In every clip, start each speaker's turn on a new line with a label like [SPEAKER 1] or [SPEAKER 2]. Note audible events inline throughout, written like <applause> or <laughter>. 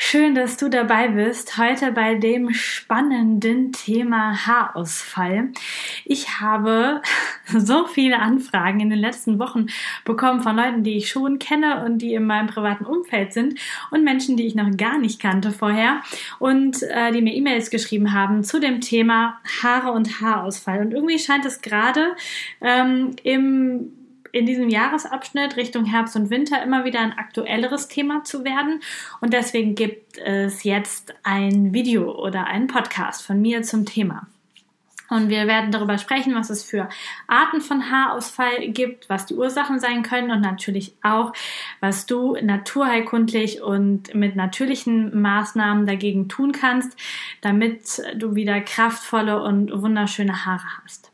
[SPEAKER 1] Schön, dass du dabei bist, heute bei dem spannenden Thema Haarausfall. Ich habe <laughs> so viele Anfragen in den letzten Wochen bekommen von Leuten, die ich schon kenne und die in meinem privaten Umfeld sind und Menschen, die ich noch gar nicht kannte vorher und äh, die mir E-Mails geschrieben haben zu dem Thema Haare und Haarausfall. Und irgendwie scheint es gerade ähm, im in diesem Jahresabschnitt Richtung Herbst und Winter immer wieder ein aktuelleres Thema zu werden. Und deswegen gibt es jetzt ein Video oder einen Podcast von mir zum Thema. Und wir werden darüber sprechen, was es für Arten von Haarausfall gibt, was die Ursachen sein können und natürlich auch, was du naturheilkundlich und mit natürlichen Maßnahmen dagegen tun kannst, damit du wieder kraftvolle und wunderschöne Haare hast.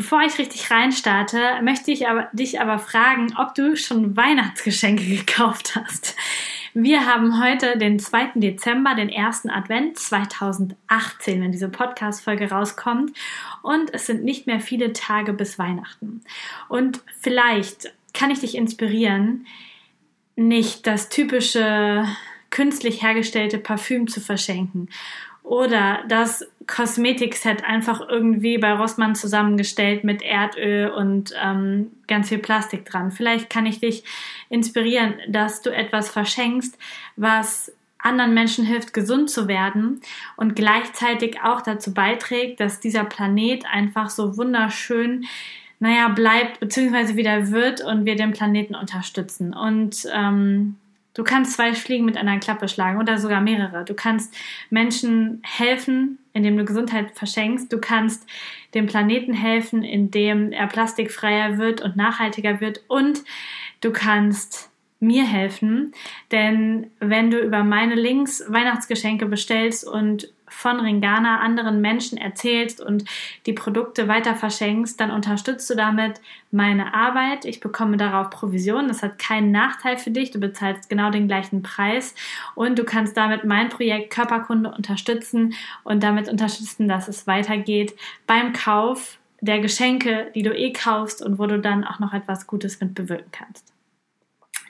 [SPEAKER 1] Bevor ich richtig reinstarte, möchte ich aber, dich aber fragen, ob du schon Weihnachtsgeschenke <laughs> gekauft hast. Wir haben heute den 2. Dezember, den ersten Advent 2018, wenn diese Podcast-Folge rauskommt. Und es sind nicht mehr viele Tage bis Weihnachten. Und vielleicht kann ich dich inspirieren, nicht das typische künstlich hergestellte Parfüm zu verschenken oder das Kosmetikset einfach irgendwie bei Rossmann zusammengestellt mit Erdöl und ähm, ganz viel Plastik dran. Vielleicht kann ich dich inspirieren, dass du etwas verschenkst, was anderen Menschen hilft, gesund zu werden und gleichzeitig auch dazu beiträgt, dass dieser Planet einfach so wunderschön naja, bleibt beziehungsweise wieder wird und wir den Planeten unterstützen. Und ähm, Du kannst zwei Fliegen mit einer Klappe schlagen oder sogar mehrere. Du kannst Menschen helfen, indem du Gesundheit verschenkst. Du kannst dem Planeten helfen, indem er plastikfreier wird und nachhaltiger wird. Und du kannst mir helfen, denn wenn du über meine Links Weihnachtsgeschenke bestellst und von Ringana anderen Menschen erzählst und die Produkte weiter verschenkst, dann unterstützt du damit meine Arbeit. Ich bekomme darauf Provision. Das hat keinen Nachteil für dich. Du bezahlst genau den gleichen Preis und du kannst damit mein Projekt Körperkunde unterstützen und damit unterstützen, dass es weitergeht beim Kauf der Geschenke, die du eh kaufst und wo du dann auch noch etwas Gutes mit bewirken kannst.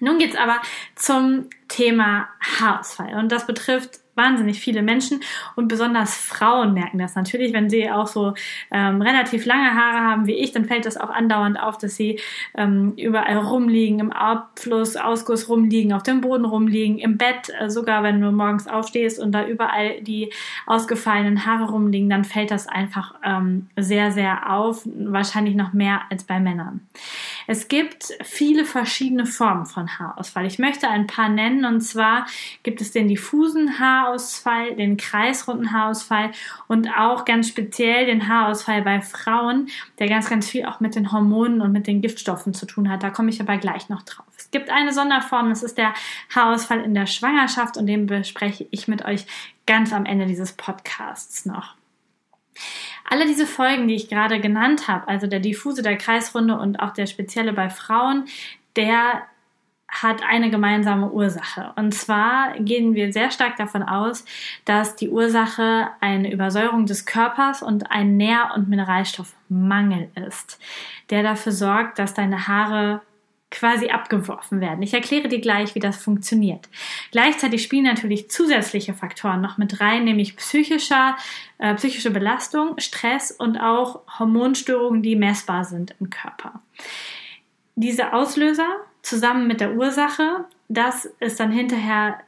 [SPEAKER 1] Nun geht's aber zum Thema Haarausfall und das betrifft wahnsinnig viele Menschen und besonders Frauen merken das natürlich, wenn sie auch so ähm, relativ lange Haare haben wie ich, dann fällt das auch andauernd auf, dass sie ähm, überall rumliegen, im Abfluss, Ausguss rumliegen, auf dem Boden rumliegen, im Bett, äh, sogar wenn du morgens aufstehst und da überall die ausgefallenen Haare rumliegen, dann fällt das einfach ähm, sehr, sehr auf, wahrscheinlich noch mehr als bei Männern. Es gibt viele verschiedene Formen von Haarausfall. Ich möchte ein paar nennen und zwar gibt es den diffusen Haarausfall, den kreisrunden Haarausfall und auch ganz speziell den Haarausfall bei Frauen, der ganz, ganz viel auch mit den Hormonen und mit den Giftstoffen zu tun hat. Da komme ich aber gleich noch drauf. Es gibt eine Sonderform, das ist der Haarausfall in der Schwangerschaft und den bespreche ich mit euch ganz am Ende dieses Podcasts noch. Alle diese Folgen, die ich gerade genannt habe, also der diffuse, der Kreisrunde und auch der spezielle bei Frauen, der hat eine gemeinsame Ursache. Und zwar gehen wir sehr stark davon aus, dass die Ursache eine Übersäuerung des Körpers und ein Nähr- und Mineralstoffmangel ist, der dafür sorgt, dass deine Haare quasi abgeworfen werden. Ich erkläre dir gleich, wie das funktioniert. Gleichzeitig spielen natürlich zusätzliche Faktoren noch mit rein, nämlich psychischer, äh, psychische Belastung, Stress und auch Hormonstörungen, die messbar sind im Körper. Diese Auslöser zusammen mit der Ursache, das ist dann hinterher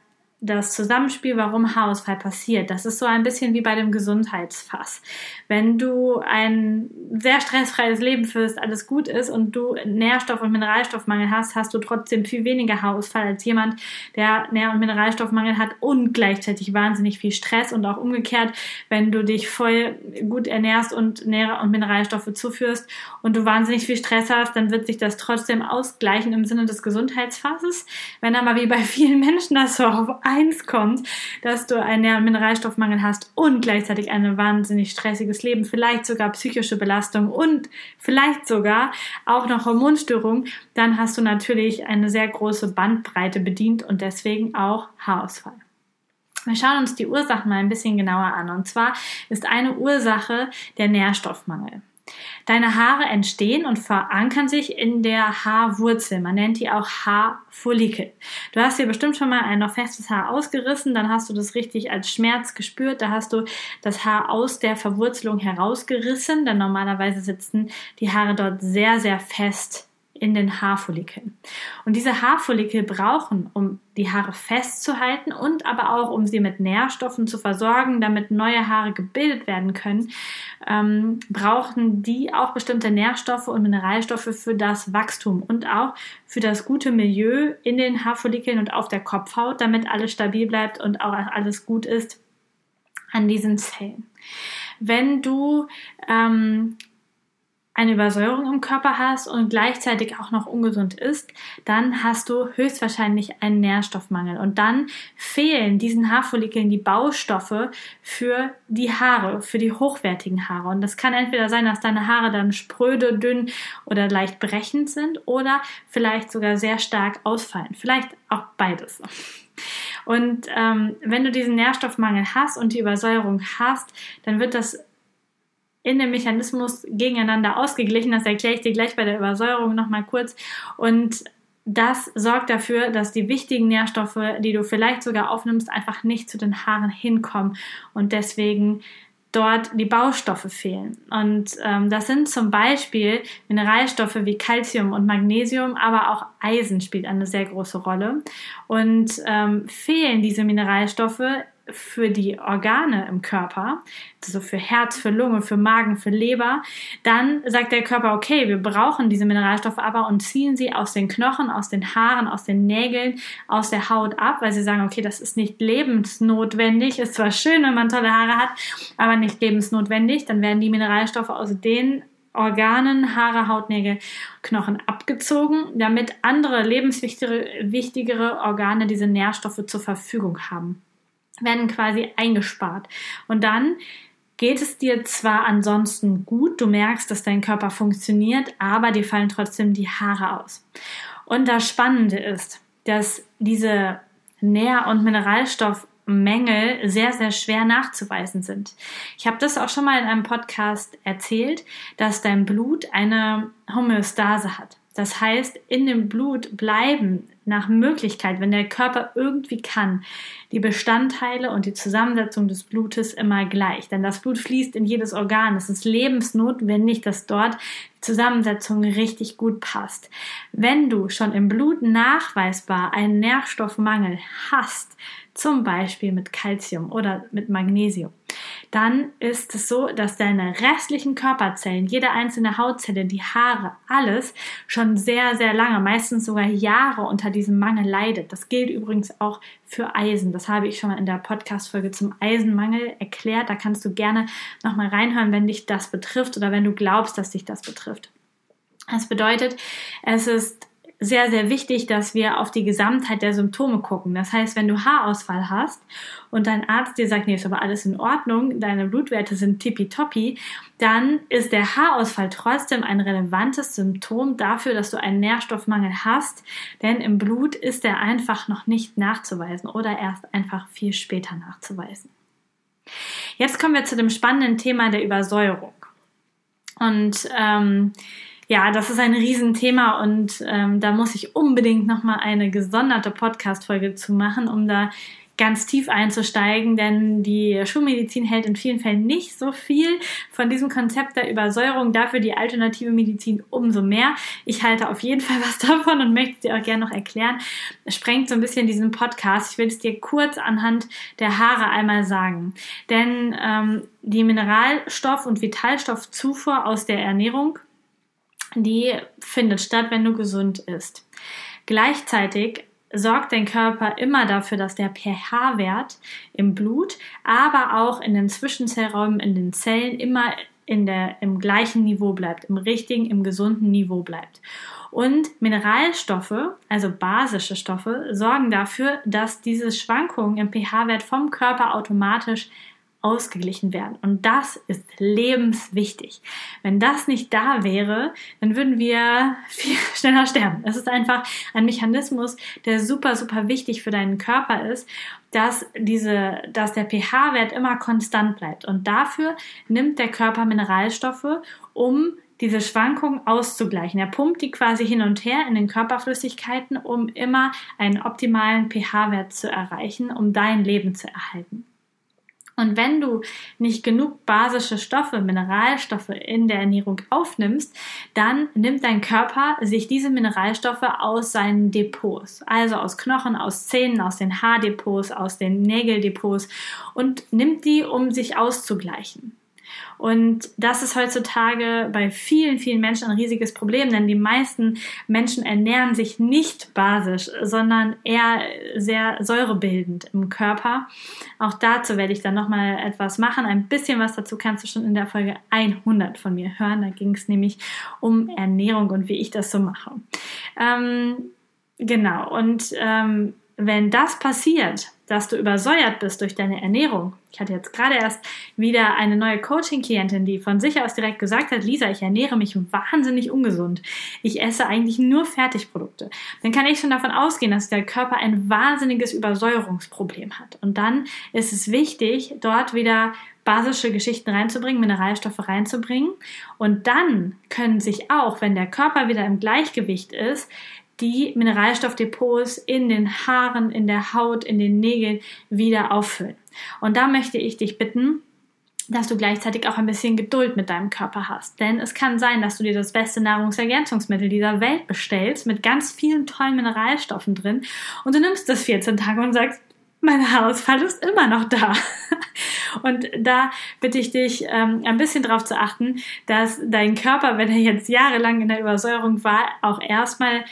[SPEAKER 1] das Zusammenspiel, warum Haarausfall passiert. Das ist so ein bisschen wie bei dem Gesundheitsfass. Wenn du ein sehr stressfreies Leben führst, alles gut ist und du Nährstoff- und Mineralstoffmangel hast, hast du trotzdem viel weniger Haarausfall als jemand, der Nähr- und Mineralstoffmangel hat und gleichzeitig wahnsinnig viel Stress und auch umgekehrt, wenn du dich voll gut ernährst und Nähr- und Mineralstoffe zuführst und du wahnsinnig viel Stress hast, dann wird sich das trotzdem ausgleichen im Sinne des Gesundheitsfasses. Wenn aber wie bei vielen Menschen das so auf übereinkommt, dass du einen Mineralstoffmangel hast und gleichzeitig ein wahnsinnig stressiges Leben, vielleicht sogar psychische Belastung und vielleicht sogar auch noch Hormonstörung, dann hast du natürlich eine sehr große Bandbreite bedient und deswegen auch Haarausfall. Wir schauen uns die Ursachen mal ein bisschen genauer an. Und zwar ist eine Ursache der Nährstoffmangel. Deine Haare entstehen und verankern sich in der Haarwurzel. Man nennt die auch Haarfollikel. Du hast dir bestimmt schon mal ein noch festes Haar ausgerissen, dann hast du das richtig als Schmerz gespürt. Da hast du das Haar aus der Verwurzelung herausgerissen, denn normalerweise sitzen die Haare dort sehr, sehr fest in den Haarfollikeln. Und diese Haarfollikel brauchen, um die Haare festzuhalten und aber auch, um sie mit Nährstoffen zu versorgen, damit neue Haare gebildet werden können, ähm, brauchen die auch bestimmte Nährstoffe und Mineralstoffe für das Wachstum und auch für das gute Milieu in den Haarfollikeln und auf der Kopfhaut, damit alles stabil bleibt und auch alles gut ist an diesen Zellen. Wenn du ähm, eine Übersäuerung im Körper hast und gleichzeitig auch noch ungesund ist, dann hast du höchstwahrscheinlich einen Nährstoffmangel. Und dann fehlen diesen Haarfollikeln die Baustoffe für die Haare, für die hochwertigen Haare. Und das kann entweder sein, dass deine Haare dann spröde, dünn oder leicht brechend sind oder vielleicht sogar sehr stark ausfallen. Vielleicht auch beides. Und ähm, wenn du diesen Nährstoffmangel hast und die Übersäuerung hast, dann wird das in dem Mechanismus gegeneinander ausgeglichen. Das erkläre ich dir gleich bei der Übersäuerung nochmal kurz. Und das sorgt dafür, dass die wichtigen Nährstoffe, die du vielleicht sogar aufnimmst, einfach nicht zu den Haaren hinkommen und deswegen dort die Baustoffe fehlen. Und ähm, das sind zum Beispiel Mineralstoffe wie Calcium und Magnesium, aber auch Eisen spielt eine sehr große Rolle. Und ähm, fehlen diese Mineralstoffe für die Organe im Körper, also für Herz, für Lunge, für Magen, für Leber, dann sagt der Körper, okay, wir brauchen diese Mineralstoffe aber und ziehen sie aus den Knochen, aus den Haaren, aus den Nägeln, aus der Haut ab, weil sie sagen, okay, das ist nicht lebensnotwendig, ist zwar schön, wenn man tolle Haare hat, aber nicht lebensnotwendig, dann werden die Mineralstoffe aus den Organen, Haare, Hautnägel, Knochen abgezogen, damit andere lebenswichtigere Organe diese Nährstoffe zur Verfügung haben werden quasi eingespart. Und dann geht es dir zwar ansonsten gut, du merkst, dass dein Körper funktioniert, aber dir fallen trotzdem die Haare aus. Und das Spannende ist, dass diese Nähr- und Mineralstoffmängel sehr, sehr schwer nachzuweisen sind. Ich habe das auch schon mal in einem Podcast erzählt, dass dein Blut eine Homöostase hat. Das heißt, in dem Blut bleiben nach Möglichkeit, wenn der Körper irgendwie kann, die Bestandteile und die Zusammensetzung des Blutes immer gleich. Denn das Blut fließt in jedes Organ. Es ist lebensnotwendig, dass dort die Zusammensetzung richtig gut passt. Wenn du schon im Blut nachweisbar einen Nährstoffmangel hast, zum Beispiel mit Calcium oder mit Magnesium, dann ist es so, dass deine restlichen Körperzellen, jede einzelne Hautzelle, die Haare, alles schon sehr, sehr lange, meistens sogar Jahre unter diesem Mangel leidet. Das gilt übrigens auch für Eisen. Das habe ich schon mal in der Podcast-Folge zum Eisenmangel erklärt. Da kannst du gerne nochmal reinhören, wenn dich das betrifft oder wenn du glaubst, dass dich das betrifft. Das bedeutet, es ist sehr, sehr wichtig, dass wir auf die Gesamtheit der Symptome gucken. Das heißt, wenn du Haarausfall hast und dein Arzt dir sagt, nee, ist aber alles in Ordnung, deine Blutwerte sind tippitoppi, dann ist der Haarausfall trotzdem ein relevantes Symptom dafür, dass du einen Nährstoffmangel hast, denn im Blut ist er einfach noch nicht nachzuweisen oder erst einfach viel später nachzuweisen. Jetzt kommen wir zu dem spannenden Thema der Übersäuerung. Und ähm, ja, das ist ein Riesenthema und ähm, da muss ich unbedingt nochmal eine gesonderte Podcast-Folge zu machen, um da ganz tief einzusteigen, denn die Schulmedizin hält in vielen Fällen nicht so viel von diesem Konzept der Übersäuerung, dafür die alternative Medizin umso mehr. Ich halte auf jeden Fall was <laughs> davon und möchte es dir auch gerne noch erklären. Es sprengt so ein bisschen diesen Podcast. Ich will es dir kurz anhand der Haare einmal sagen. Denn ähm, die Mineralstoff- und Vitalstoffzufuhr aus der Ernährung die findet statt, wenn du gesund isst. Gleichzeitig sorgt dein Körper immer dafür, dass der pH-Wert im Blut, aber auch in den Zwischenzellräumen, in den Zellen immer in der, im gleichen Niveau bleibt, im richtigen, im gesunden Niveau bleibt. Und Mineralstoffe, also basische Stoffe, sorgen dafür, dass diese Schwankungen im pH-Wert vom Körper automatisch ausgeglichen werden. Und das ist lebenswichtig. Wenn das nicht da wäre, dann würden wir viel <laughs> schneller sterben. Es ist einfach ein Mechanismus, der super, super wichtig für deinen Körper ist, dass diese, dass der pH-Wert immer konstant bleibt. Und dafür nimmt der Körper Mineralstoffe, um diese Schwankungen auszugleichen. Er pumpt die quasi hin und her in den Körperflüssigkeiten, um immer einen optimalen pH-Wert zu erreichen, um dein Leben zu erhalten. Und wenn du nicht genug basische Stoffe, Mineralstoffe in der Ernährung aufnimmst, dann nimmt dein Körper sich diese Mineralstoffe aus seinen Depots, also aus Knochen, aus Zähnen, aus den Haardepots, aus den Nägeldepots und nimmt die, um sich auszugleichen. Und das ist heutzutage bei vielen, vielen Menschen ein riesiges Problem, denn die meisten Menschen ernähren sich nicht basisch, sondern eher sehr säurebildend im Körper. Auch dazu werde ich dann nochmal etwas machen. Ein bisschen was dazu kannst du schon in der Folge 100 von mir hören. Da ging es nämlich um Ernährung und wie ich das so mache. Ähm, genau, und ähm, wenn das passiert, dass du übersäuert bist durch deine Ernährung. Ich hatte jetzt gerade erst wieder eine neue Coaching-Klientin, die von sich aus direkt gesagt hat, Lisa, ich ernähre mich wahnsinnig ungesund. Ich esse eigentlich nur Fertigprodukte. Dann kann ich schon davon ausgehen, dass der Körper ein wahnsinniges Übersäuerungsproblem hat. Und dann ist es wichtig, dort wieder basische Geschichten reinzubringen, Mineralstoffe reinzubringen. Und dann können sich auch, wenn der Körper wieder im Gleichgewicht ist, die Mineralstoffdepots in den Haaren, in der Haut, in den Nägeln wieder auffüllen. Und da möchte ich dich bitten, dass du gleichzeitig auch ein bisschen Geduld mit deinem Körper hast. Denn es kann sein, dass du dir das beste Nahrungsergänzungsmittel dieser Welt bestellst, mit ganz vielen tollen Mineralstoffen drin, und du nimmst das 14 Tage und sagst, mein Haarausfall ist immer noch da. Und da bitte ich dich, ähm, ein bisschen darauf zu achten, dass dein Körper, wenn er jetzt jahrelang in der Übersäuerung war, auch erstmal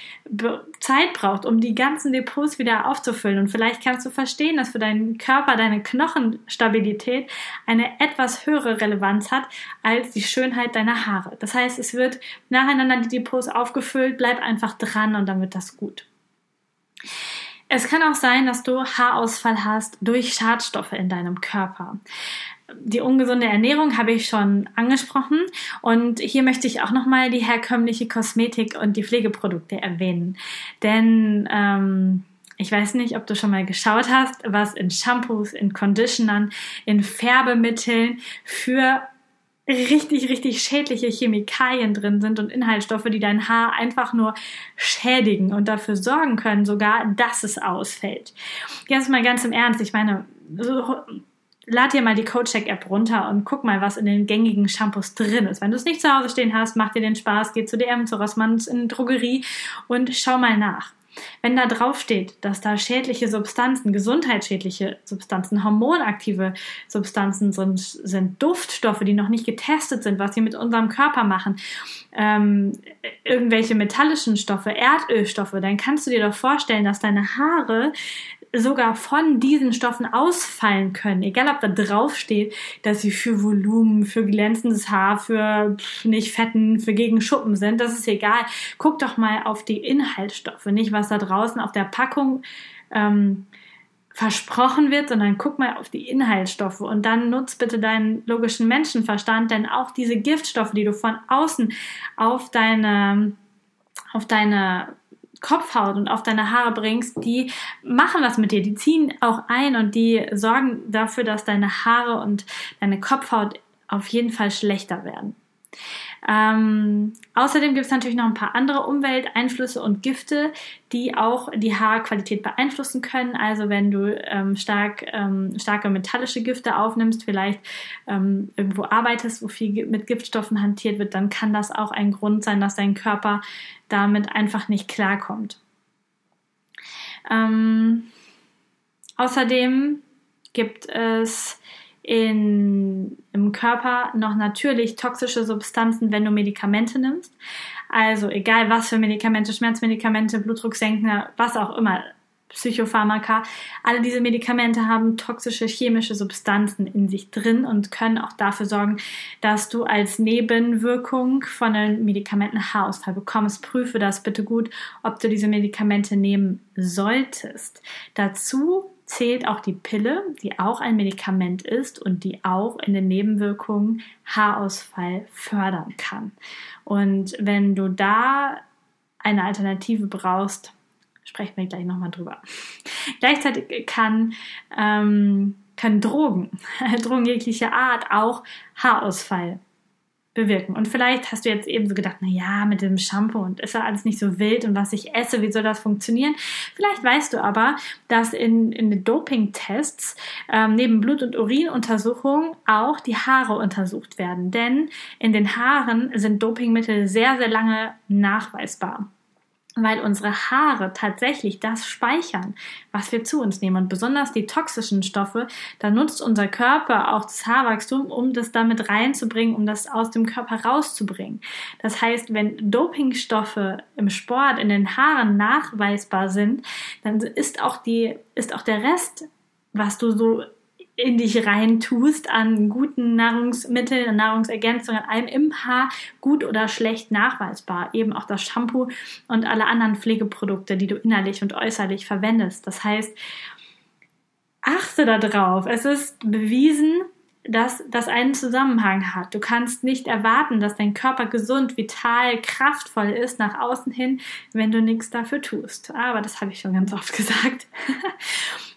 [SPEAKER 1] Zeit braucht, um die ganzen Depots wieder aufzufüllen. Und vielleicht kannst du verstehen, dass für deinen Körper deine Knochenstabilität eine etwas höhere Relevanz hat als die Schönheit deiner Haare. Das heißt, es wird nacheinander die Depots aufgefüllt, bleib einfach dran und dann wird das gut. Es kann auch sein, dass du Haarausfall hast durch Schadstoffe in deinem Körper. Die ungesunde Ernährung habe ich schon angesprochen und hier möchte ich auch nochmal die herkömmliche Kosmetik und die Pflegeprodukte erwähnen. Denn ähm, ich weiß nicht, ob du schon mal geschaut hast, was in Shampoos, in Conditionern, in Färbemitteln für richtig, richtig schädliche Chemikalien drin sind und Inhaltsstoffe, die dein Haar einfach nur schädigen und dafür sorgen können, sogar, dass es ausfällt. Jetzt mal ganz im Ernst, ich meine, so, lad dir mal die CodeCheck-App runter und guck mal, was in den gängigen Shampoos drin ist. Wenn du es nicht zu Hause stehen hast, mach dir den Spaß, geh zu DM, zu Rossmanns in Drogerie und schau mal nach. Wenn da drauf steht, dass da schädliche Substanzen, gesundheitsschädliche Substanzen, hormonaktive Substanzen sind, sind Duftstoffe, die noch nicht getestet sind, was sie mit unserem Körper machen, ähm, irgendwelche metallischen Stoffe, Erdölstoffe, dann kannst du dir doch vorstellen, dass deine Haare sogar von diesen Stoffen ausfallen können. Egal, ob da drauf steht, dass sie für Volumen, für glänzendes Haar, für nicht fetten, für gegen Schuppen sind. Das ist egal. Guck doch mal auf die Inhaltsstoffe, nicht was da draußen auf der Packung ähm, versprochen wird, sondern guck mal auf die Inhaltsstoffe und dann nutz bitte deinen logischen Menschenverstand, denn auch diese Giftstoffe, die du von außen auf deine auf deine Kopfhaut und auf deine Haare bringst, die machen was mit dir. Die ziehen auch ein und die sorgen dafür, dass deine Haare und deine Kopfhaut auf jeden Fall schlechter werden. Ähm, außerdem gibt es natürlich noch ein paar andere Umwelteinflüsse und Gifte, die auch die Haarqualität beeinflussen können. Also wenn du ähm, stark, ähm, starke metallische Gifte aufnimmst, vielleicht ähm, irgendwo arbeitest, wo viel mit Giftstoffen hantiert wird, dann kann das auch ein Grund sein, dass dein Körper damit einfach nicht klarkommt. Ähm, außerdem gibt es in, im Körper noch natürlich toxische Substanzen, wenn du Medikamente nimmst. Also egal was für Medikamente, Schmerzmedikamente, Blutdrucksenkender, was auch immer. Psychopharmaka. Alle diese Medikamente haben toxische chemische Substanzen in sich drin und können auch dafür sorgen, dass du als Nebenwirkung von den Medikamenten Haarausfall bekommst. Prüfe das bitte gut, ob du diese Medikamente nehmen solltest. Dazu zählt auch die Pille, die auch ein Medikament ist und die auch in den Nebenwirkungen Haarausfall fördern kann. Und wenn du da eine Alternative brauchst, sprechen wir gleich nochmal drüber. Gleichzeitig kann, ähm, können Drogen, <laughs> Drogen jeglicher Art, auch Haarausfall bewirken. Und vielleicht hast du jetzt eben so gedacht, na ja, mit dem Shampoo und ist ja alles nicht so wild und was ich esse, wie soll das funktionieren? Vielleicht weißt du aber, dass in, in den Doping-Tests ähm, neben Blut- und Urinuntersuchungen auch die Haare untersucht werden. Denn in den Haaren sind Dopingmittel sehr, sehr lange nachweisbar weil unsere Haare tatsächlich das speichern, was wir zu uns nehmen. Und besonders die toxischen Stoffe, da nutzt unser Körper auch das Haarwachstum, um das damit reinzubringen, um das aus dem Körper rauszubringen. Das heißt, wenn Dopingstoffe im Sport in den Haaren nachweisbar sind, dann ist auch die, ist auch der Rest was du so in dich rein tust an guten Nahrungsmitteln, an Nahrungsergänzungen, an allem im Haar gut oder schlecht nachweisbar. Eben auch das Shampoo und alle anderen Pflegeprodukte, die du innerlich und äußerlich verwendest. Das heißt, achte darauf. Es ist bewiesen, dass das einen Zusammenhang hat. Du kannst nicht erwarten, dass dein Körper gesund, vital, kraftvoll ist nach außen hin, wenn du nichts dafür tust. Aber das habe ich schon ganz oft <laughs> gesagt.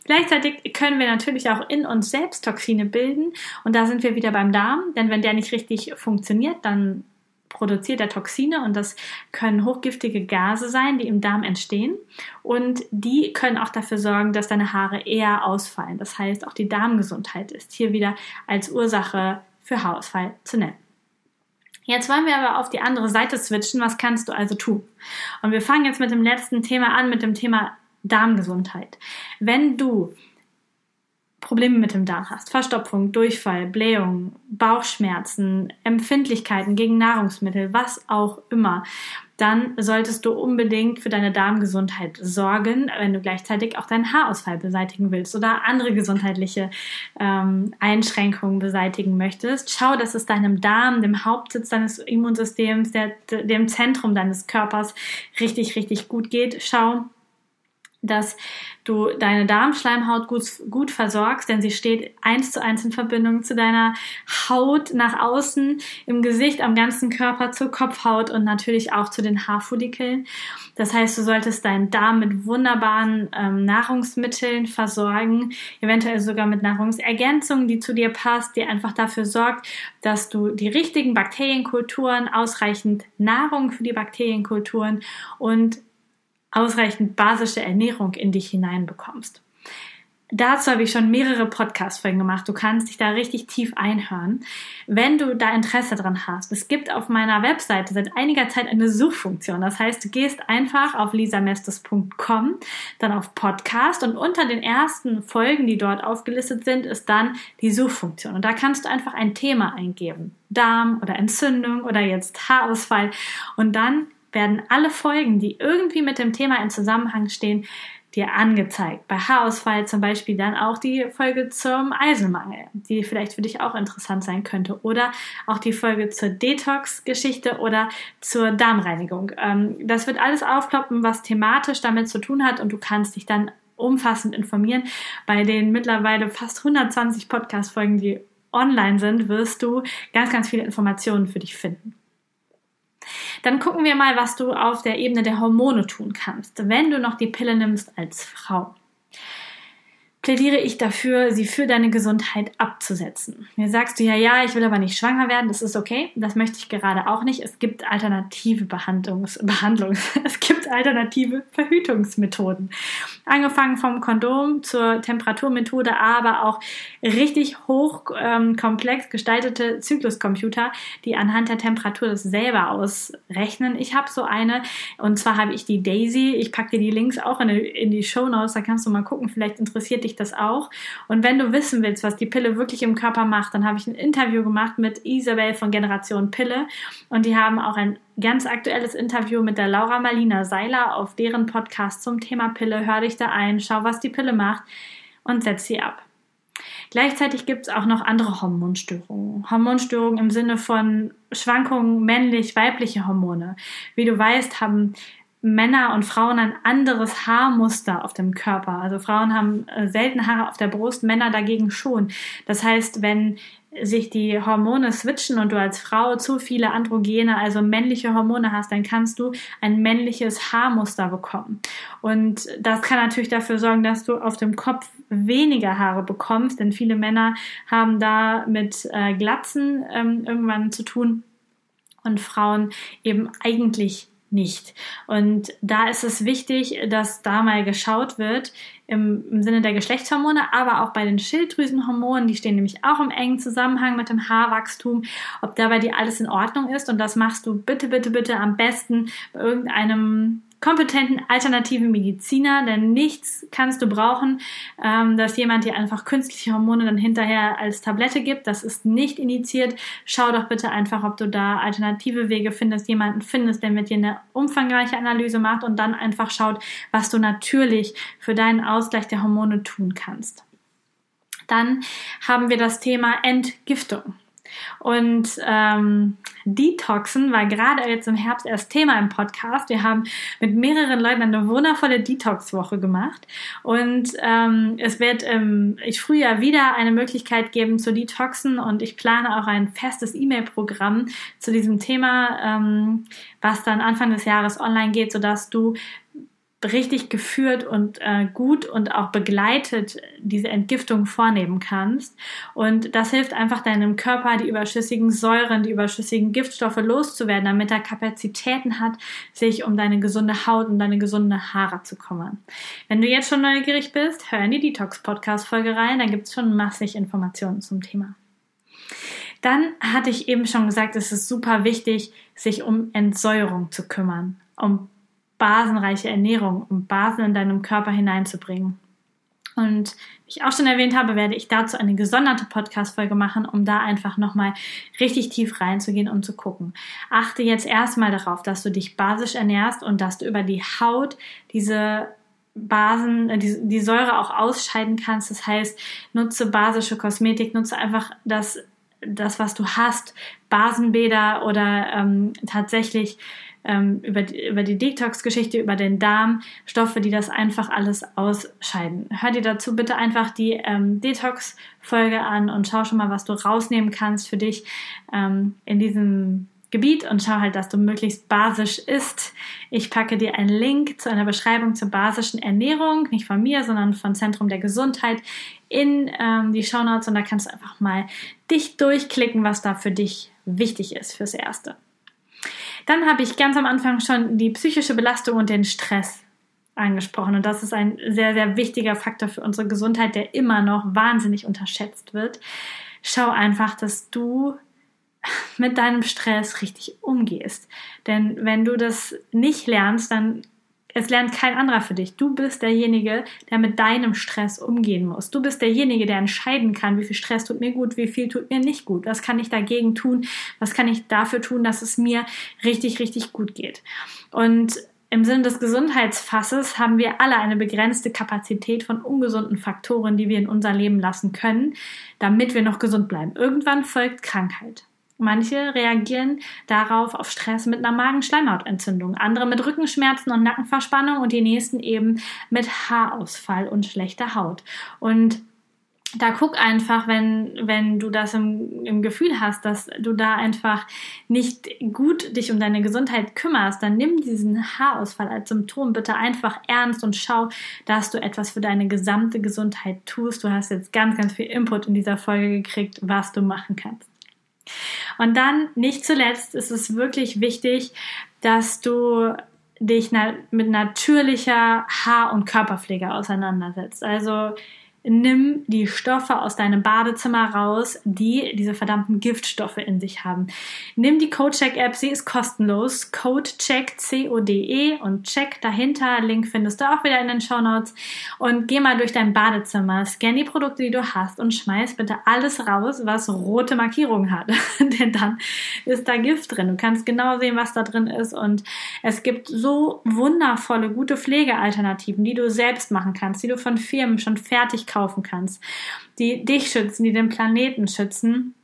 [SPEAKER 1] Gleichzeitig können wir natürlich auch in uns selbst Toxine bilden und da sind wir wieder beim Darm, denn wenn der nicht richtig funktioniert, dann produziert er Toxine und das können hochgiftige Gase sein, die im Darm entstehen und die können auch dafür sorgen, dass deine Haare eher ausfallen. Das heißt, auch die Darmgesundheit ist hier wieder als Ursache für Haarausfall zu nennen. Jetzt wollen wir aber auf die andere Seite switchen. Was kannst du also tun? Und wir fangen jetzt mit dem letzten Thema an, mit dem Thema Darmgesundheit. Wenn du Probleme mit dem Darm hast, Verstopfung, Durchfall, Blähung, Bauchschmerzen, Empfindlichkeiten gegen Nahrungsmittel, was auch immer, dann solltest du unbedingt für deine Darmgesundheit sorgen, wenn du gleichzeitig auch deinen Haarausfall beseitigen willst oder andere gesundheitliche ähm, Einschränkungen beseitigen möchtest. Schau, dass es deinem Darm, dem Hauptsitz deines Immunsystems, der, dem Zentrum deines Körpers richtig, richtig gut geht. Schau, dass du deine Darmschleimhaut gut, gut versorgst, denn sie steht eins zu eins in Verbindung zu deiner Haut nach außen, im Gesicht, am ganzen Körper, zur Kopfhaut und natürlich auch zu den Haarfollikeln. Das heißt, du solltest deinen Darm mit wunderbaren ähm, Nahrungsmitteln versorgen, eventuell sogar mit Nahrungsergänzungen, die zu dir passt, die einfach dafür sorgt, dass du die richtigen Bakterienkulturen, ausreichend Nahrung für die Bakterienkulturen und ausreichend basische Ernährung in dich hineinbekommst. Dazu habe ich schon mehrere Podcast-Folgen gemacht. Du kannst dich da richtig tief einhören, wenn du da Interesse dran hast. Es gibt auf meiner Webseite seit einiger Zeit eine Suchfunktion. Das heißt, du gehst einfach auf lisamestes.com, dann auf Podcast und unter den ersten Folgen, die dort aufgelistet sind, ist dann die Suchfunktion. Und da kannst du einfach ein Thema eingeben. Darm oder Entzündung oder jetzt Haarausfall. Und dann werden alle Folgen, die irgendwie mit dem Thema in Zusammenhang stehen, dir angezeigt. Bei Haarausfall zum Beispiel dann auch die Folge zum Eisenmangel, die vielleicht für dich auch interessant sein könnte. Oder auch die Folge zur Detox-Geschichte oder zur Darmreinigung. Ähm, das wird alles aufploppen, was thematisch damit zu tun hat und du kannst dich dann umfassend informieren. Bei den mittlerweile fast 120 Podcast-Folgen, die online sind, wirst du ganz, ganz viele Informationen für dich finden. Dann gucken wir mal, was du auf der Ebene der Hormone tun kannst, wenn du noch die Pille nimmst als Frau plädiere ich dafür, sie für deine Gesundheit abzusetzen. Mir sagst du ja, ja, ich will aber nicht schwanger werden, das ist okay, das möchte ich gerade auch nicht. Es gibt alternative Behandlungs, Behandlungs <laughs> es gibt alternative Verhütungsmethoden. Angefangen vom Kondom zur Temperaturmethode, aber auch richtig hoch ähm, gestaltete Zykluscomputer, die anhand der Temperatur das selber ausrechnen. Ich habe so eine und zwar habe ich die Daisy. Ich packe dir die Links auch in die, in die Show Notes, da kannst du mal gucken, vielleicht interessiert dich ich das auch. Und wenn du wissen willst, was die Pille wirklich im Körper macht, dann habe ich ein Interview gemacht mit Isabel von Generation Pille und die haben auch ein ganz aktuelles Interview mit der Laura Marlina Seiler auf deren Podcast zum Thema Pille. Hör dich da ein, schau, was die Pille macht und setz sie ab. Gleichzeitig gibt es auch noch andere Hormonstörungen. Hormonstörungen im Sinne von Schwankungen männlich-weibliche Hormone. Wie du weißt, haben Männer und Frauen ein anderes Haarmuster auf dem Körper. Also Frauen haben äh, selten Haare auf der Brust, Männer dagegen schon. Das heißt, wenn sich die Hormone switchen und du als Frau zu viele Androgene, also männliche Hormone hast, dann kannst du ein männliches Haarmuster bekommen. Und das kann natürlich dafür sorgen, dass du auf dem Kopf weniger Haare bekommst, denn viele Männer haben da mit äh, Glatzen ähm, irgendwann zu tun und Frauen eben eigentlich nicht. Und da ist es wichtig, dass da mal geschaut wird im, im, Sinne der Geschlechtshormone, aber auch bei den Schilddrüsenhormonen, die stehen nämlich auch im engen Zusammenhang mit dem Haarwachstum, ob da bei dir alles in Ordnung ist. Und das machst du bitte, bitte, bitte am besten bei irgendeinem kompetenten alternativen Mediziner, denn nichts kannst du brauchen, ähm, dass jemand dir einfach künstliche Hormone dann hinterher als Tablette gibt. Das ist nicht indiziert. Schau doch bitte einfach, ob du da alternative Wege findest, jemanden findest, der mit dir eine umfangreiche Analyse macht und dann einfach schaut, was du natürlich für deinen Ausgleich der Hormone tun kannst. Dann haben wir das Thema Entgiftung. Und ähm, Detoxen war gerade jetzt im Herbst erst Thema im Podcast. Wir haben mit mehreren Leuten eine wundervolle Detox-Woche gemacht. Und ähm, es wird im Frühjahr wieder eine Möglichkeit geben zu Detoxen. Und ich plane auch ein festes E-Mail-Programm zu diesem Thema, ähm, was dann Anfang des Jahres online geht, sodass du richtig geführt und äh, gut und auch begleitet diese Entgiftung vornehmen kannst. Und das hilft einfach deinem Körper, die überschüssigen Säuren, die überschüssigen Giftstoffe loszuwerden, damit er Kapazitäten hat, sich um deine gesunde Haut und deine gesunde Haare zu kümmern. Wenn du jetzt schon neugierig bist, hör in die Detox-Podcast-Folge rein, da gibt's schon massig Informationen zum Thema. Dann hatte ich eben schon gesagt, es ist super wichtig, sich um Entsäuerung zu kümmern, um basenreiche Ernährung, um Basen in deinem Körper hineinzubringen. Und wie ich auch schon erwähnt habe, werde ich dazu eine gesonderte Podcast-Folge machen, um da einfach nochmal richtig tief reinzugehen und zu gucken. Achte jetzt erstmal darauf, dass du dich basisch ernährst und dass du über die Haut diese Basen, äh, die, die Säure auch ausscheiden kannst. Das heißt, nutze basische Kosmetik, nutze einfach das, das was du hast, Basenbäder oder ähm, tatsächlich ähm, über, die, über die Detox-Geschichte, über den Darm, Stoffe, die das einfach alles ausscheiden. Hör dir dazu bitte einfach die ähm, Detox-Folge an und schau schon mal, was du rausnehmen kannst für dich ähm, in diesem Gebiet und schau halt, dass du möglichst basisch isst. Ich packe dir einen Link zu einer Beschreibung zur basischen Ernährung, nicht von mir, sondern von Zentrum der Gesundheit in ähm, die Shownotes und da kannst du einfach mal dich durchklicken, was da für dich wichtig ist fürs Erste. Dann habe ich ganz am Anfang schon die psychische Belastung und den Stress angesprochen. Und das ist ein sehr, sehr wichtiger Faktor für unsere Gesundheit, der immer noch wahnsinnig unterschätzt wird. Schau einfach, dass du mit deinem Stress richtig umgehst. Denn wenn du das nicht lernst, dann es lernt kein anderer für dich. Du bist derjenige, der mit deinem Stress umgehen muss. Du bist derjenige, der entscheiden kann, wie viel Stress tut mir gut, wie viel tut mir nicht gut. Was kann ich dagegen tun? Was kann ich dafür tun, dass es mir richtig, richtig gut geht? Und im Sinne des Gesundheitsfasses haben wir alle eine begrenzte Kapazität von ungesunden Faktoren, die wir in unser Leben lassen können, damit wir noch gesund bleiben. Irgendwann folgt Krankheit. Manche reagieren darauf auf Stress mit einer Magenschleimhautentzündung, andere mit Rückenschmerzen und Nackenverspannung und die nächsten eben mit Haarausfall und schlechter Haut. Und da guck einfach, wenn, wenn du das im, im Gefühl hast, dass du da einfach nicht gut dich um deine Gesundheit kümmerst, dann nimm diesen Haarausfall als Symptom bitte einfach ernst und schau, dass du etwas für deine gesamte Gesundheit tust. Du hast jetzt ganz, ganz viel Input in dieser Folge gekriegt, was du machen kannst. Und dann, nicht zuletzt, ist es wirklich wichtig, dass du dich mit natürlicher Haar- und Körperpflege auseinandersetzt. Also nimm die Stoffe aus deinem Badezimmer raus, die diese verdammten Giftstoffe in sich haben. Nimm die CodeCheck-App, sie ist kostenlos. CodeCheck, C-O-D-E und Check dahinter. Link findest du auch wieder in den Show Notes. Und geh mal durch dein Badezimmer, scan die Produkte, die du hast und schmeiß bitte alles raus, was rote Markierungen hat. <laughs> Denn dann ist da Gift drin. Du kannst genau sehen, was da drin ist. Und es gibt so wundervolle, gute Pflegealternativen, die du selbst machen kannst, die du von Firmen schon fertig kaufen kannst, die dich schützen, die den Planeten schützen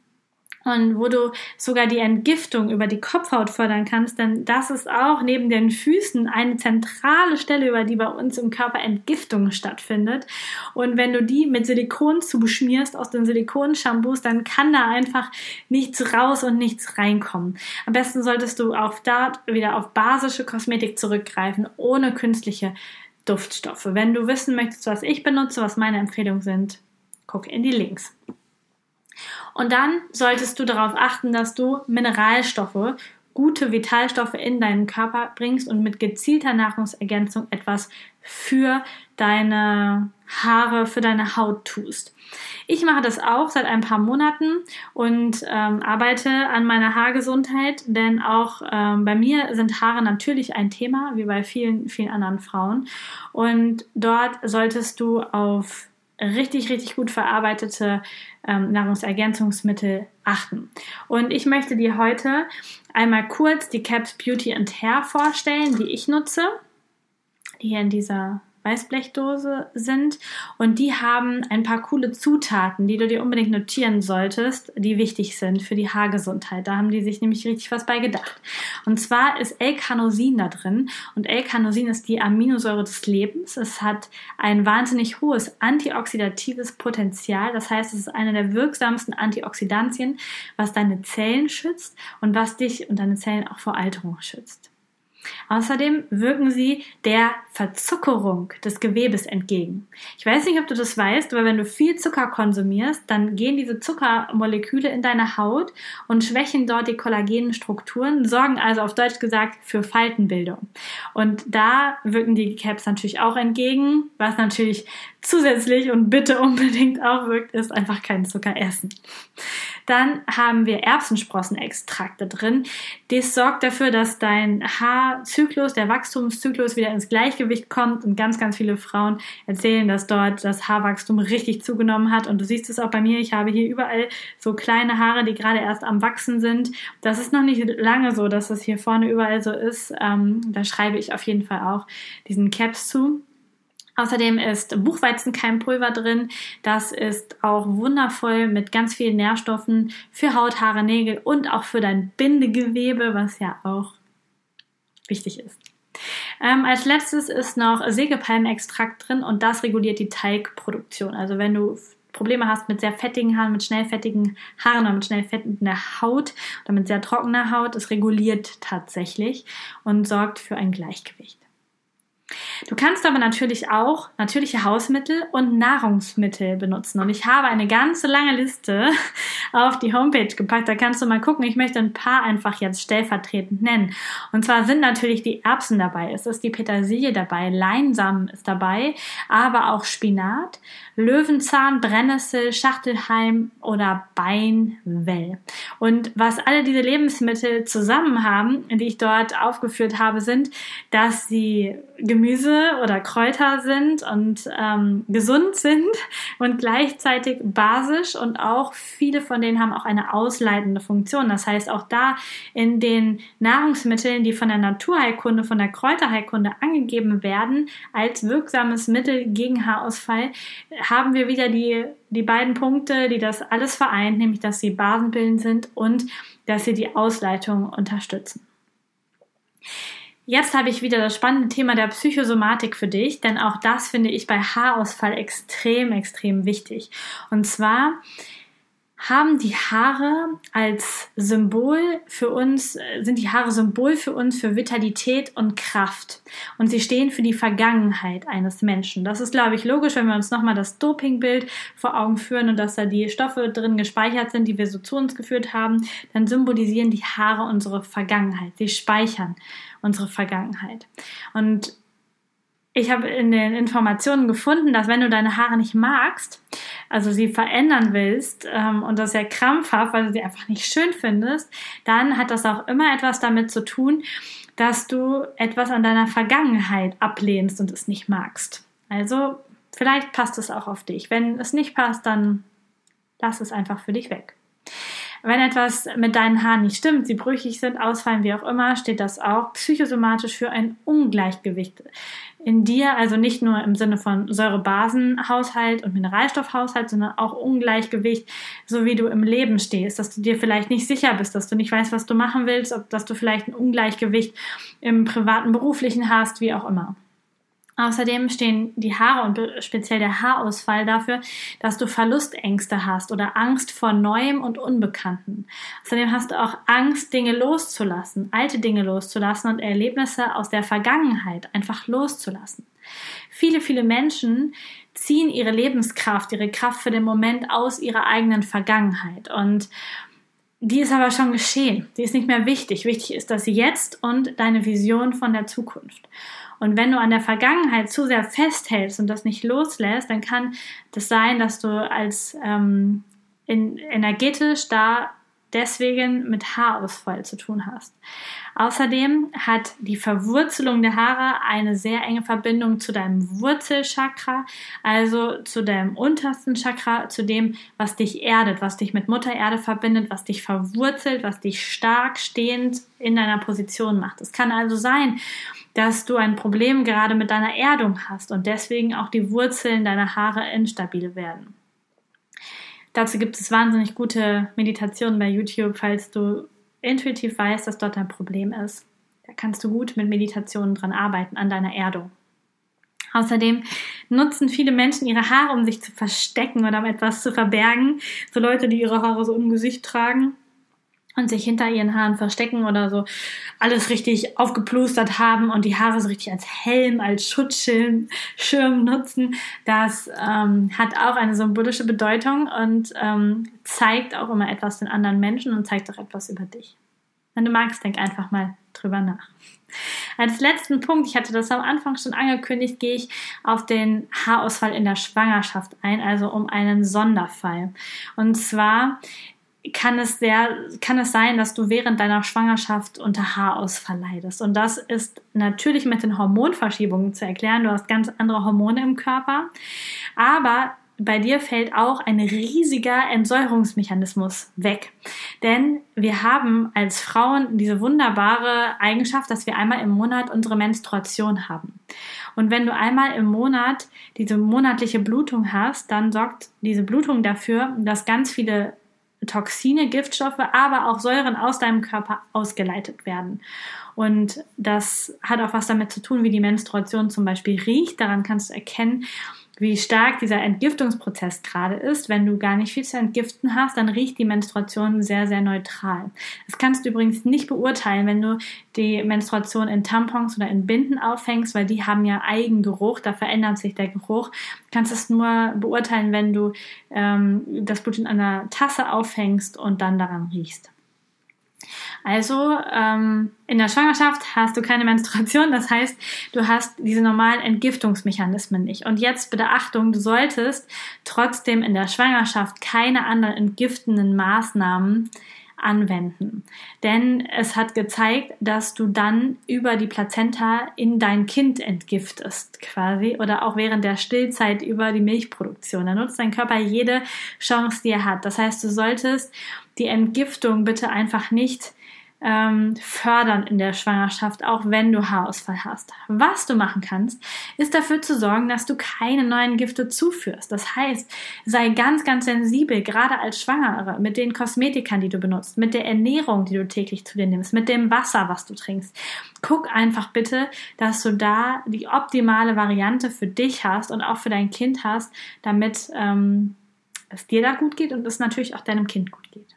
[SPEAKER 1] und wo du sogar die Entgiftung über die Kopfhaut fördern kannst, denn das ist auch neben den Füßen eine zentrale Stelle, über die bei uns im Körper Entgiftung stattfindet. Und wenn du die mit Silikon zuschmierst aus den Silikonshampoos, dann kann da einfach nichts raus und nichts reinkommen. Am besten solltest du auch da wieder auf basische Kosmetik zurückgreifen, ohne künstliche Duftstoffe. Wenn du wissen möchtest, was ich benutze, was meine Empfehlungen sind, guck in die Links. Und dann solltest du darauf achten, dass du Mineralstoffe, gute Vitalstoffe in deinen Körper bringst und mit gezielter Nahrungsergänzung etwas für deine Haare, für deine Haut tust. Ich mache das auch seit ein paar Monaten und ähm, arbeite an meiner Haargesundheit, denn auch ähm, bei mir sind Haare natürlich ein Thema, wie bei vielen, vielen anderen Frauen. Und dort solltest du auf richtig, richtig gut verarbeitete ähm, Nahrungsergänzungsmittel achten. Und ich möchte dir heute einmal kurz die Caps Beauty and Hair vorstellen, die ich nutze, die hier in dieser Weißblechdose sind und die haben ein paar coole Zutaten, die du dir unbedingt notieren solltest, die wichtig sind für die Haargesundheit. Da haben die sich nämlich richtig was bei gedacht. Und zwar ist L-Carnosin da drin und L-Carnosin ist die Aminosäure des Lebens. Es hat ein wahnsinnig hohes antioxidatives Potenzial. Das heißt, es ist eine der wirksamsten Antioxidantien, was deine Zellen schützt und was dich und deine Zellen auch vor Alterung schützt. Außerdem wirken sie der Verzuckerung des Gewebes entgegen. Ich weiß nicht, ob du das weißt, aber wenn du viel Zucker konsumierst, dann gehen diese Zuckermoleküle in deine Haut und schwächen dort die kollagenen Strukturen, sorgen also auf Deutsch gesagt für Faltenbildung. Und da wirken die Caps natürlich auch entgegen, was natürlich zusätzlich und bitte unbedingt auch wirkt, ist einfach keinen Zucker essen. Dann haben wir Erbsensprossenextrakte drin. Das sorgt dafür, dass dein Haarzyklus, der Wachstumszyklus wieder ins Gleichgewicht kommt und ganz, ganz viele Frauen erzählen, dass dort das Haarwachstum richtig zugenommen hat und du siehst es auch bei mir. Ich habe hier überall so kleine Haare, die gerade erst am Wachsen sind. Das ist noch nicht lange so, dass es hier vorne überall so ist. Ähm, da schreibe ich auf jeden Fall auch diesen Caps zu. Außerdem ist Buchweizenkeimpulver drin. Das ist auch wundervoll mit ganz vielen Nährstoffen für Haut, Haare, Nägel und auch für dein Bindegewebe, was ja auch wichtig ist. Ähm, als letztes ist noch Sägepalmenextrakt drin und das reguliert die Teigproduktion. Also wenn du Probleme hast mit sehr fettigen Haaren, mit schnell fettigen Haaren oder mit schnell fettender Haut oder mit sehr trockener Haut, es reguliert tatsächlich und sorgt für ein Gleichgewicht. Du kannst aber natürlich auch natürliche Hausmittel und Nahrungsmittel benutzen. Und ich habe eine ganze lange Liste <laughs> auf die Homepage gepackt. Da kannst du mal gucken. Ich möchte ein paar einfach jetzt stellvertretend nennen. Und zwar sind natürlich die Erbsen dabei. Es ist die Petersilie dabei. Leinsamen ist dabei. Aber auch Spinat, Löwenzahn, Brennnessel, Schachtelheim oder Beinwell. Und was alle diese Lebensmittel zusammen haben, die ich dort aufgeführt habe, sind, dass sie Gemüse oder Kräuter sind und ähm, gesund sind und gleichzeitig basisch und auch viele von denen haben auch eine ausleitende Funktion. Das heißt, auch da in den Nahrungsmitteln, die von der Naturheilkunde, von der Kräuterheilkunde angegeben werden, als wirksames Mittel gegen Haarausfall, haben wir wieder die, die beiden Punkte, die das alles vereint, nämlich dass sie basenbildend sind und dass sie die Ausleitung unterstützen. Jetzt habe ich wieder das spannende Thema der Psychosomatik für dich, denn auch das finde ich bei Haarausfall extrem, extrem wichtig. Und zwar haben die Haare als Symbol für uns, sind die Haare Symbol für uns für Vitalität und Kraft. Und sie stehen für die Vergangenheit eines Menschen. Das ist, glaube ich, logisch, wenn wir uns nochmal das Dopingbild vor Augen führen und dass da die Stoffe drin gespeichert sind, die wir so zu uns geführt haben, dann symbolisieren die Haare unsere Vergangenheit. Sie speichern unsere Vergangenheit. Und ich habe in den Informationen gefunden, dass wenn du deine Haare nicht magst, also sie verändern willst ähm, und das sehr krampfhaft, weil du sie einfach nicht schön findest, dann hat das auch immer etwas damit zu tun, dass du etwas an deiner Vergangenheit ablehnst und es nicht magst. Also vielleicht passt es auch auf dich. Wenn es nicht passt, dann lass es einfach für dich weg. Wenn etwas mit deinen Haaren nicht stimmt, sie brüchig sind, ausfallen, wie auch immer, steht das auch psychosomatisch für ein Ungleichgewicht in dir, also nicht nur im Sinne von Säurebasenhaushalt und Mineralstoffhaushalt, sondern auch Ungleichgewicht, so wie du im Leben stehst, dass du dir vielleicht nicht sicher bist, dass du nicht weißt, was du machen willst, ob dass du vielleicht ein Ungleichgewicht im privaten, beruflichen hast, wie auch immer. Außerdem stehen die Haare und speziell der Haarausfall dafür, dass du Verlustängste hast oder Angst vor Neuem und Unbekannten. Außerdem hast du auch Angst, Dinge loszulassen, alte Dinge loszulassen und Erlebnisse aus der Vergangenheit einfach loszulassen. Viele, viele Menschen ziehen ihre Lebenskraft, ihre Kraft für den Moment aus ihrer eigenen Vergangenheit und die ist aber schon geschehen. Die ist nicht mehr wichtig. Wichtig ist das Jetzt und deine Vision von der Zukunft. Und wenn du an der Vergangenheit zu sehr festhältst und das nicht loslässt, dann kann das sein, dass du als ähm, in, energetisch da deswegen mit Haarausfall zu tun hast. Außerdem hat die Verwurzelung der Haare eine sehr enge Verbindung zu deinem Wurzelchakra, also zu deinem untersten Chakra, zu dem, was dich erdet, was dich mit Mutter Erde verbindet, was dich verwurzelt, was dich stark stehend in deiner Position macht. Es kann also sein, dass du ein Problem gerade mit deiner Erdung hast und deswegen auch die Wurzeln deiner Haare instabil werden. Dazu gibt es wahnsinnig gute Meditationen bei YouTube, falls du intuitiv weißt, dass dort ein Problem ist. Da kannst du gut mit Meditationen dran arbeiten, an deiner Erdung. Außerdem nutzen viele Menschen ihre Haare, um sich zu verstecken oder um etwas zu verbergen. So Leute, die ihre Haare so im Gesicht tragen und sich hinter ihren Haaren verstecken oder so alles richtig aufgeplustert haben und die Haare so richtig als Helm, als Schutzschirm Schirm nutzen, das ähm, hat auch eine symbolische Bedeutung und ähm, zeigt auch immer etwas den anderen Menschen und zeigt auch etwas über dich. Wenn du magst, denk einfach mal drüber nach. Als letzten Punkt, ich hatte das am Anfang schon angekündigt, gehe ich auf den Haarausfall in der Schwangerschaft ein, also um einen Sonderfall. Und zwar kann es sehr, kann es sein, dass du während deiner Schwangerschaft unter Haarausfall leidest. Und das ist natürlich mit den Hormonverschiebungen zu erklären. Du hast ganz andere Hormone im Körper. Aber bei dir fällt auch ein riesiger Entsäuerungsmechanismus weg. Denn wir haben als Frauen diese wunderbare Eigenschaft, dass wir einmal im Monat unsere Menstruation haben. Und wenn du einmal im Monat diese monatliche Blutung hast, dann sorgt diese Blutung dafür, dass ganz viele Toxine, Giftstoffe, aber auch Säuren aus deinem Körper ausgeleitet werden. Und das hat auch was damit zu tun, wie die Menstruation zum Beispiel riecht. Daran kannst du erkennen, wie stark dieser Entgiftungsprozess gerade ist. Wenn du gar nicht viel zu entgiften hast, dann riecht die Menstruation sehr, sehr neutral. Das kannst du übrigens nicht beurteilen, wenn du die Menstruation in Tampons oder in Binden aufhängst, weil die haben ja Eigengeruch, da verändert sich der Geruch. Du kannst es nur beurteilen, wenn du ähm, das Blut in einer Tasse aufhängst und dann daran riechst. Also ähm, in der Schwangerschaft hast du keine Menstruation, das heißt, du hast diese normalen Entgiftungsmechanismen nicht. Und jetzt bitte Achtung, du solltest trotzdem in der Schwangerschaft keine anderen entgiftenden Maßnahmen anwenden. Denn es hat gezeigt, dass du dann über die Plazenta in dein Kind entgiftest, quasi, oder auch während der Stillzeit über die Milchproduktion. Da nutzt dein Körper jede Chance, die er hat. Das heißt, du solltest die Entgiftung bitte einfach nicht ähm, fördern in der Schwangerschaft, auch wenn du Haarausfall hast. Was du machen kannst, ist dafür zu sorgen, dass du keine neuen Gifte zuführst. Das heißt, sei ganz, ganz sensibel, gerade als Schwangere, mit den Kosmetikern, die du benutzt, mit der Ernährung, die du täglich zu dir nimmst, mit dem Wasser, was du trinkst. Guck einfach bitte, dass du da die optimale Variante für dich hast und auch für dein Kind hast, damit ähm, es dir da gut geht und es natürlich auch deinem Kind gut geht.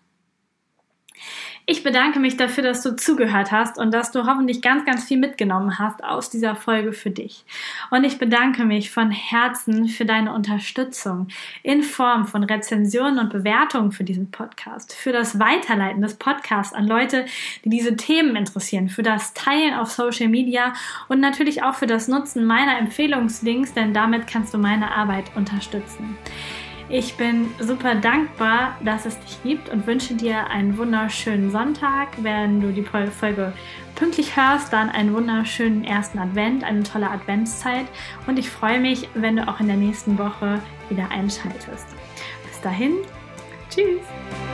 [SPEAKER 1] Ich bedanke mich dafür, dass du zugehört hast und dass du hoffentlich ganz, ganz viel mitgenommen hast aus dieser Folge für dich. Und ich bedanke mich von Herzen für deine Unterstützung in Form von Rezensionen und Bewertungen für diesen Podcast, für das Weiterleiten des Podcasts an Leute, die diese Themen interessieren, für das Teilen auf Social Media und natürlich auch für das Nutzen meiner Empfehlungslinks, denn damit kannst du meine Arbeit unterstützen. Ich bin super dankbar, dass es dich gibt und wünsche dir einen wunderschönen Sonntag. Wenn du die Folge pünktlich hörst, dann einen wunderschönen ersten Advent, eine tolle Adventszeit und ich freue mich, wenn du auch in der nächsten Woche wieder einschaltest. Bis dahin, tschüss!